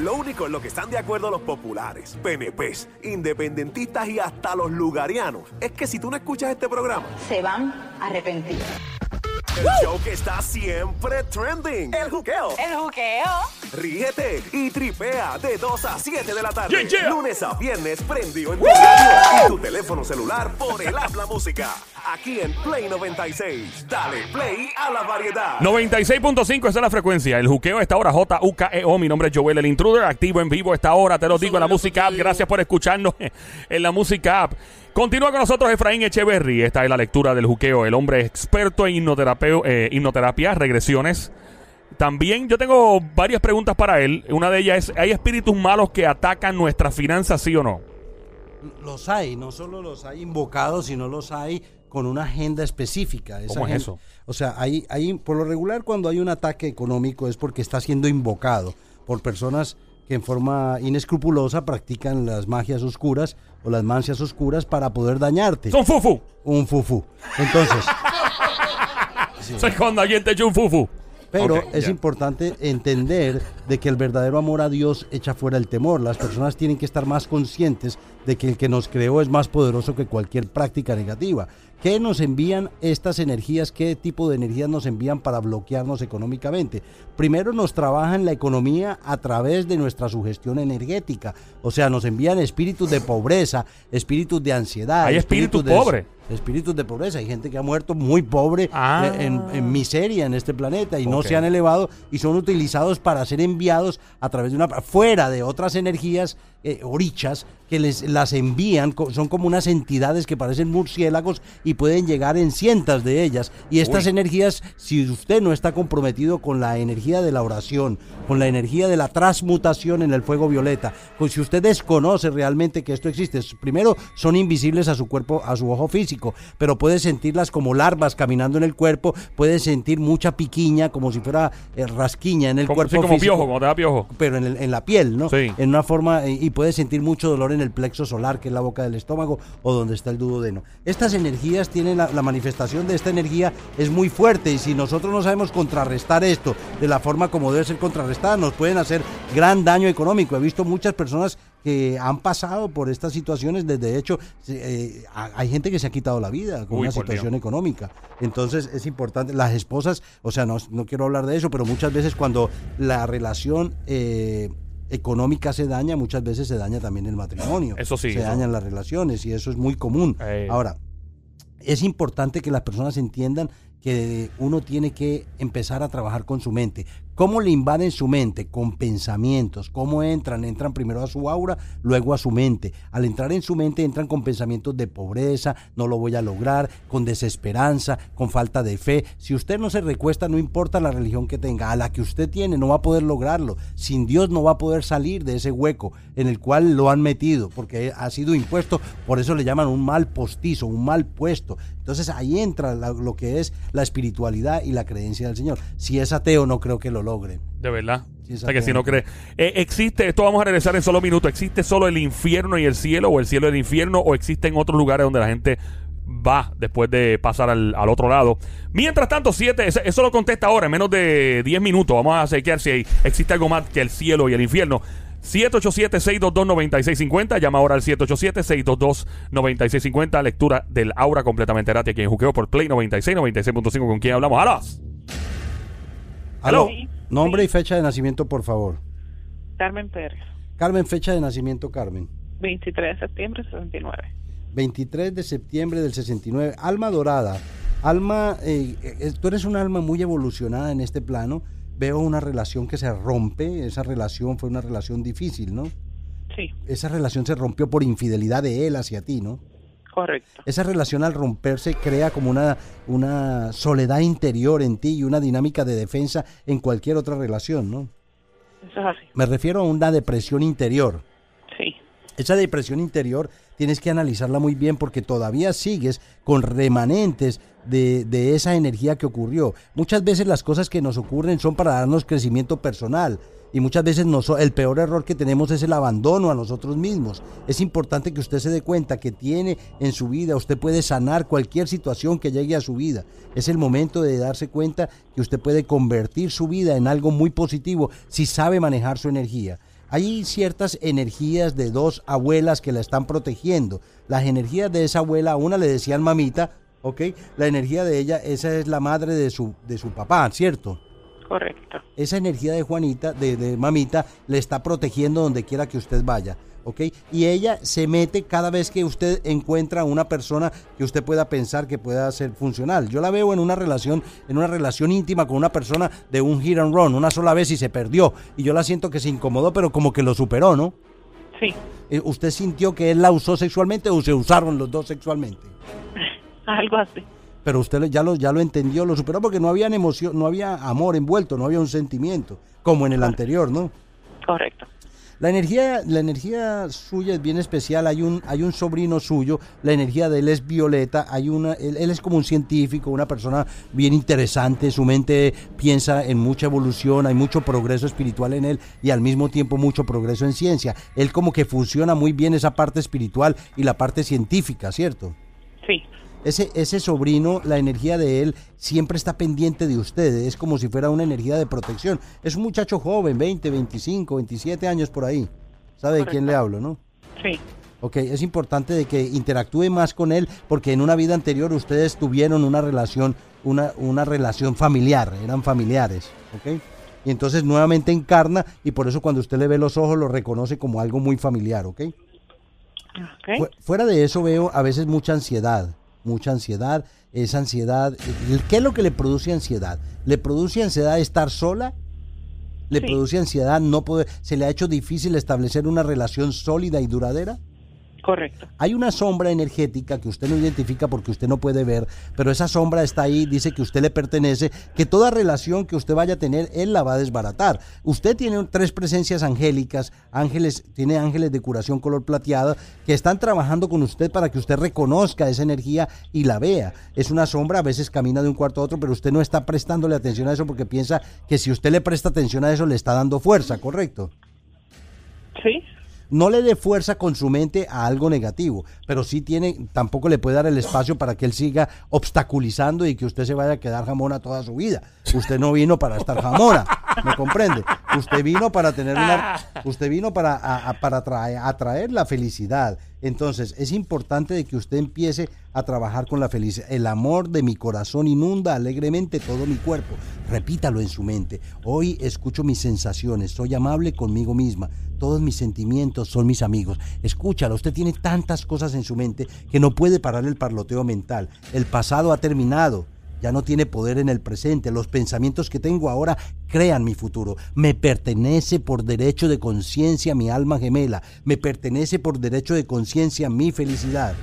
Lo único en lo que están de acuerdo los populares, PNPs, independentistas y hasta los lugarianos es que si tú no escuchas este programa, se van a arrepentir. El show que está siempre trending. El juqueo. El juqueo. Ríete y tripea de 2 a 7 de la tarde. Yeah, yeah. Lunes a viernes prendido en tu radio y tu teléfono celular por el habla música. Aquí en Play 96. Dale play a la variedad. 96.5, esa es la frecuencia. El juqueo a esta hora, J-U-K-E-O. Mi nombre es Joel, el intruder, activo en vivo a esta hora. Te lo digo en la música app. Gracias por escucharnos en la música app. Continúa con nosotros Efraín Echeverry. Esta es la lectura del juqueo. El hombre experto en eh, hipnoterapia, regresiones. También yo tengo varias preguntas para él. Una de ellas es, ¿hay espíritus malos que atacan nuestras finanzas, sí o no? Los hay, no solo los hay invocados, sino los hay con una agenda específica. Esa ¿Cómo es agen- eso? O sea, hay, hay, por lo regular cuando hay un ataque económico es porque está siendo invocado por personas que en forma inescrupulosa practican las magias oscuras o las mancias oscuras para poder dañarte. Son fufu. Un fufu. Entonces, Soy cuando alguien te echa un fufu. Pero es importante entender de que el verdadero amor a Dios echa fuera el temor. Las personas tienen que estar más conscientes de que el que nos creó es más poderoso que cualquier práctica negativa. ¿Qué nos envían estas energías? ¿Qué tipo de energías nos envían para bloquearnos económicamente? Primero nos trabajan la economía a través de nuestra sugestión energética. O sea, nos envían espíritus de pobreza, espíritus de ansiedad. Hay espíritus de- pobres. Espíritus de pobreza. Hay gente que ha muerto muy pobre Ah. en, en miseria en este planeta y no se han elevado y son utilizados para ser enviados a través de una fuera de otras energías eh, orichas que les las envían son como unas entidades que parecen murciélagos y pueden llegar en cientos de ellas y estas Uy. energías si usted no está comprometido con la energía de la oración con la energía de la transmutación en el fuego violeta pues si usted desconoce realmente que esto existe primero son invisibles a su cuerpo a su ojo físico pero puede sentirlas como larvas caminando en el cuerpo puede sentir mucha piquiña como si fuera eh, rasquiña en el Como, cuerpo sí, como físico piojo, como te da piojo. pero en, el- en la piel, ¿no? Sí. En una forma, eh, y puede sentir mucho dolor en el plexo solar, que es la boca del estómago, o donde está el duodeno. Estas energías tienen, la, la manifestación de esta energía es muy fuerte, y si nosotros no sabemos contrarrestar esto de la forma como debe ser contrarrestada, nos pueden hacer gran daño económico. He visto muchas personas que han pasado por estas situaciones, desde hecho, eh, ha- hay gente que se ha quitado la vida con Uy, una situación Dios. económica. Entonces es importante, las esposas, o sea, no, no quiero hablar de eso, pero muchas veces cuando la relación eh, económica se daña, muchas veces se daña también el matrimonio. Eso sí, Se eso. dañan las relaciones y eso es muy común. Eh. Ahora, es importante que las personas entiendan que uno tiene que empezar a trabajar con su mente. ¿Cómo le invaden su mente? Con pensamientos. ¿Cómo entran? Entran primero a su aura, luego a su mente. Al entrar en su mente entran con pensamientos de pobreza, no lo voy a lograr, con desesperanza, con falta de fe. Si usted no se recuesta, no importa la religión que tenga, a la que usted tiene no va a poder lograrlo. Sin Dios no va a poder salir de ese hueco en el cual lo han metido, porque ha sido impuesto, por eso le llaman un mal postizo, un mal puesto. Entonces ahí entra lo que es la espiritualidad y la creencia del Señor. Si es ateo, no creo que lo logre. De verdad. O sea que si no cree. Eh, existe, esto vamos a regresar en solo minutos. ¿Existe solo el infierno y el cielo o el cielo y el infierno o existen otros lugares donde la gente va después de pasar al, al otro lado? Mientras tanto, 7, eso, eso lo contesta ahora en menos de 10 minutos. Vamos a chequear si hay- existe algo más que el cielo y el infierno. 787-622-9650. Llama ahora al 787-622-9650. Lectura del aura completamente gratis aquí en Juqueo por Play 96, 96.5. ¿Con quién hablamos? ¡Alas! Aló. Sí, Nombre sí. y fecha de nacimiento, por favor. Carmen Pérez, Carmen, fecha de nacimiento, Carmen. 23 de septiembre de 69. 23 de septiembre del 69. Alma dorada. Alma, eh, eh, tú eres un alma muy evolucionada en este plano. Veo una relación que se rompe. Esa relación fue una relación difícil, ¿no? Sí, Esa relación se rompió por infidelidad de él hacia ti, ¿no? correcto. Esa relación al romperse crea como una, una soledad interior en ti y una dinámica de defensa en cualquier otra relación, ¿no? Eso es así. Me refiero a una depresión interior. Esa depresión interior tienes que analizarla muy bien porque todavía sigues con remanentes de, de esa energía que ocurrió. Muchas veces las cosas que nos ocurren son para darnos crecimiento personal y muchas veces el peor error que tenemos es el abandono a nosotros mismos. Es importante que usted se dé cuenta que tiene en su vida, usted puede sanar cualquier situación que llegue a su vida. Es el momento de darse cuenta que usted puede convertir su vida en algo muy positivo si sabe manejar su energía. Hay ciertas energías de dos abuelas que la están protegiendo. Las energías de esa abuela, a una le decían mamita, ¿ok? La energía de ella, esa es la madre de su, de su papá, ¿cierto? Correcto. Esa energía de Juanita, de, de mamita, le está protegiendo donde quiera que usted vaya. ¿Ok? Y ella se mete cada vez que usted encuentra a una persona que usted pueda pensar que pueda ser funcional. Yo la veo en una relación, en una relación íntima con una persona de un hit and run, una sola vez y se perdió. Y yo la siento que se incomodó, pero como que lo superó, ¿no? Sí. Eh, ¿Usted sintió que él la usó sexualmente o se usaron los dos sexualmente? Algo así. Pero usted ya lo, ya lo entendió, lo superó porque no había emoción, no había amor envuelto, no había un sentimiento, como en el anterior, ¿no? Correcto. La energía, la energía suya es bien especial. Hay un, hay un sobrino suyo, la energía de él es violeta. Hay una, él, él es como un científico, una persona bien interesante. Su mente piensa en mucha evolución, hay mucho progreso espiritual en él y al mismo tiempo mucho progreso en ciencia. Él como que funciona muy bien esa parte espiritual y la parte científica, ¿cierto? Ese, ese sobrino, la energía de él siempre está pendiente de usted, es como si fuera una energía de protección. Es un muchacho joven, 20, 25, 27 años por ahí. ¿Sabe de quién le hablo, no? Sí. Ok, es importante de que interactúe más con él porque en una vida anterior ustedes tuvieron una relación, una, una relación familiar, eran familiares, ¿ok? Y entonces nuevamente encarna y por eso cuando usted le ve los ojos lo reconoce como algo muy familiar, ¿ok? Ok. Fu- Fuera de eso veo a veces mucha ansiedad, mucha ansiedad, esa ansiedad, ¿qué es lo que le produce ansiedad? ¿Le produce ansiedad estar sola? ¿Le Sí. produce ansiedad no poder, se le ha hecho difícil establecer una relación sólida y duradera? Correcto. Hay una sombra energética que usted no identifica porque usted no puede ver, pero esa sombra está ahí, dice que usted le pertenece, que toda relación que usted vaya a tener, él la va a desbaratar. Usted tiene tres presencias angélicas, ángeles, tiene ángeles de curación color plateada, que están trabajando con usted para que usted reconozca esa energía y la vea. Es una sombra, a veces camina de un cuarto a otro, pero usted no está prestándole atención a eso porque piensa que si usted le presta atención a eso, le está dando fuerza, ¿correcto? Sí. No le dé fuerza con su mente a algo negativo, pero sí tiene, tampoco le puede dar el espacio para que él siga obstaculizando y que usted se vaya a quedar jamona toda su vida. Usted no vino para estar jamona, ¿me comprende? Usted vino para tener una, usted vino para, a- a- para atraer, atraer la felicidad. Entonces, es importante de que usted empiece a trabajar con la felicidad. El amor de mi corazón inunda alegremente todo mi cuerpo. Repítalo en su mente. Hoy escucho mis sensaciones, soy amable conmigo misma. Todos mis sentimientos son mis amigos. Escúchalo, usted tiene tantas cosas en su mente que no puede parar el parloteo mental. El pasado ha terminado. Ya no tiene poder en el presente. Los pensamientos que tengo ahora crean mi futuro. Me pertenece por derecho de conciencia mi alma gemela. Me pertenece por derecho de conciencia mi felicidad.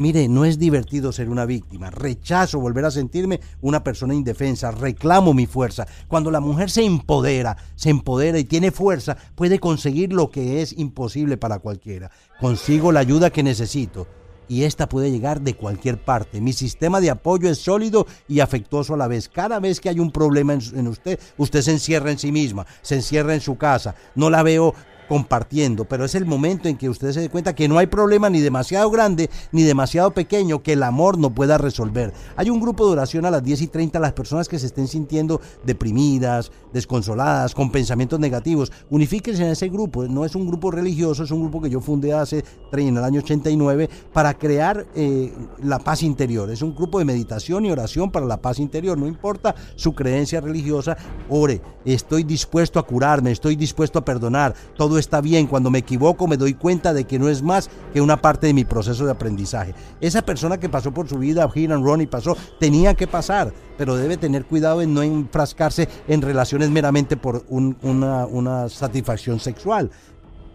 Mire, no es divertido ser una víctima. Rechazo volver a sentirme una persona indefensa. Reclamo mi fuerza. Cuando la mujer se empodera, se empodera y tiene fuerza, puede conseguir lo que es imposible para cualquiera. Consigo la ayuda que necesito. Y esta puede llegar de cualquier parte. Mi sistema de apoyo es sólido y afectuoso a la vez. Cada vez que hay un problema en, en usted, usted se encierra en sí misma, se encierra en su casa. No la veo compartiendo, pero es el momento en que usted se dé cuenta que no hay problema ni demasiado grande ni demasiado pequeño que el amor no pueda resolver. Hay un grupo de oración a las 10 y 30, las personas que se estén sintiendo deprimidas, desconsoladas, con pensamientos negativos, unifíquense en ese grupo. No es un grupo religioso, es un grupo que yo fundé hace en el año 89 para crear eh, la paz interior. Es un grupo de meditación y oración para la paz interior. No importa su creencia religiosa, ore. Estoy dispuesto a curarme, estoy dispuesto a perdonar. Todo está bien. Cuando me equivoco me doy cuenta de que no es más que una parte de mi proceso de aprendizaje. Esa persona que pasó por su vida, hit and run y pasó, tenía que pasar, pero debe tener cuidado en no enfrascarse en relaciones meramente por un- una, una satisfacción sexual.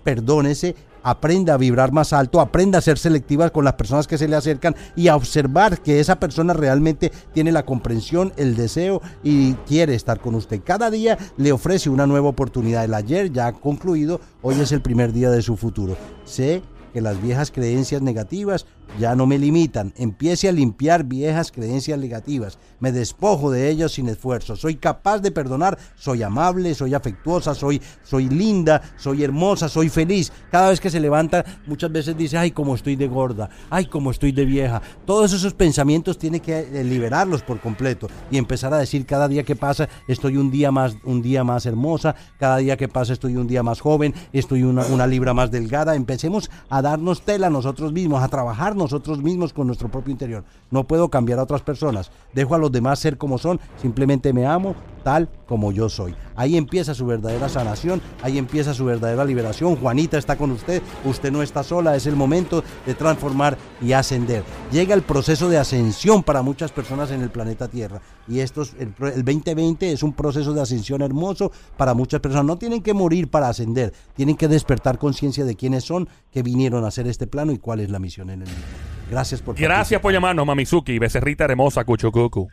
Perdónese, aprenda a vibrar más alto, aprenda a ser selectiva con las personas que se le acercan y a observar que esa persona realmente tiene la comprensión, el deseo y quiere estar con usted. Cada día le ofrece una nueva oportunidad. El ayer ya ha concluido, hoy es el primer día de su futuro. Sé que las viejas creencias negativas ya no me limitan. Empiece a limpiar viejas creencias negativas. Me despojo de ellas sin esfuerzo. Soy capaz de perdonar. Soy amable, soy afectuosa, soy, soy linda, soy hermosa, soy feliz. Cada vez que se levanta, muchas veces dice, ay, como estoy de gorda, ay, como estoy de vieja. Todos esos pensamientos tiene que eh, liberarlos por completo y empezar a decir cada día que pasa, estoy un día más, un día más hermosa, cada día que pasa estoy un día más joven, estoy una, una libra más delgada. Empecemos a darnos tela nosotros mismos, a trabajar nosotros mismos con nuestro propio interior. No puedo cambiar a otras personas. Dejo a los demás ser como son, simplemente me amo tal como yo soy. Ahí empieza su verdadera sanación, ahí empieza su verdadera liberación. Juanita está con usted, usted no está sola, es el momento de transformar y ascender. Llega el proceso de ascensión para muchas personas en el planeta Tierra. Y esto es, el, el 2020 es un proceso de ascensión hermoso para muchas personas. No tienen que morir para ascender, tienen que despertar conciencia de quiénes son, que vinieron a hacer este plano y cuál es la misión en el mismo. Gracias por Gracias por llamarnos, Mamizuki, becerrita hermosa, Cuchucucu.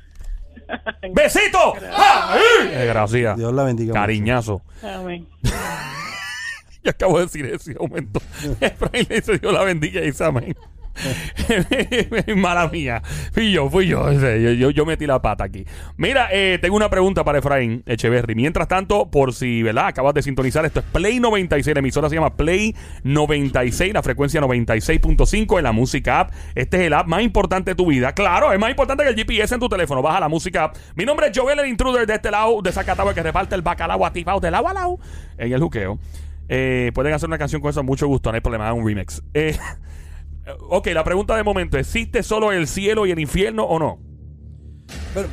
¡Besito! ¡Ay! Gracias. Dios la bendiga. Cariñazo. Amén. Yo acabo de decir ese aumento. Efraín le dice Dios la bendiga y dice amén. Mala mía. Fui yo, fui yo. Yo, metí la pata aquí. Mira, eh, tengo una pregunta para Efraín Echeverry. Mientras tanto, por si, ¿verdad? Acabas de sintonizar, esto es Play 96. La emisora se llama Play 96, la frecuencia 96.5 en la música app. Este es el app más importante de tu vida. Claro, es más importante que el GPS en tu teléfono. Baja la música app. Mi nombre es Joel, el intruder de este lado, de Zacatau, que reparte el bacalao ativado de lado a lado en el juqueo. Eh, pueden hacer una canción con eso, mucho gusto, no hay problema, un remix. Eh, ok, la pregunta de momento: ¿existe solo el cielo y el infierno o no?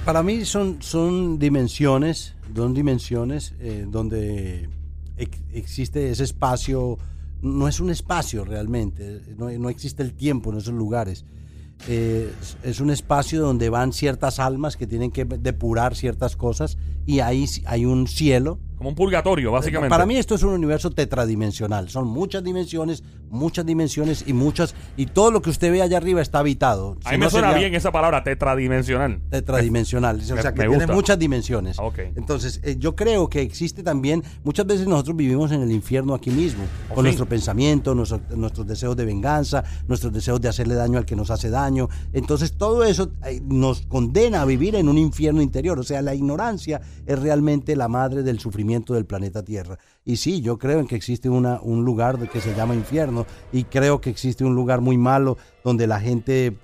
Para mí son, son dimensiones, son dimensiones eh, donde ex- existe ese espacio, no es un espacio realmente, no, no existe el tiempo en esos lugares. Eh, es- es un espacio donde van ciertas almas que tienen que depurar ciertas cosas y ahí hay un cielo. Como un purgatorio, básicamente. Para mí esto es un universo tetradimensional. Son muchas dimensiones, muchas dimensiones y muchas y todo lo que usted ve allá arriba está habitado. A Si mí me no suena sería- bien esa palabra tetradimensional. tetradimensional, o me- sea que me tiene muchas dimensiones. Ah, ok. Entonces, eh, yo creo que existe también, muchas veces nosotros vivimos en el infierno aquí mismo, ¿Oh, con sí? nuestro pensamiento, nuestro- nuestros deseos de venganza, nuestros deseos de hacerle daño al que nos hace daño. Entonces, todo eso eh, nos condena a vivir en un infierno interior, o sea, la ignorancia es realmente la madre del sufrimiento del planeta Tierra. Y sí, yo creo en que existe una, un lugar que se llama infierno y creo que existe un lugar muy malo donde la gente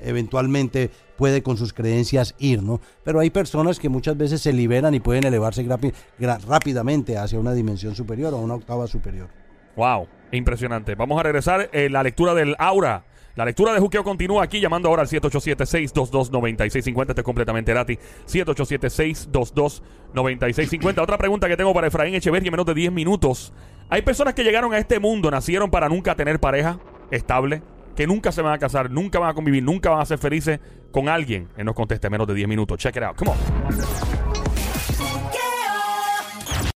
eventualmente puede con sus creencias ir, ¿no? Pero hay personas que muchas veces se liberan y pueden elevarse rápidamente hacia una dimensión superior o una octava superior. Wow, impresionante. Vamos a regresar eh, la lectura del aura. La lectura de Juqueo continúa aquí llamando ahora al 787-622-9650. Esto es completamente gratis. 787-622-9650. Otra pregunta que tengo para Efraín Echeverri en menos de 10 minutos. Hay personas que llegaron a este mundo, nacieron para nunca tener pareja estable, que nunca se van a casar, nunca van a convivir, nunca van a ser felices con alguien. Él nos contesta en menos de 10 minutos. Check it out. Come on.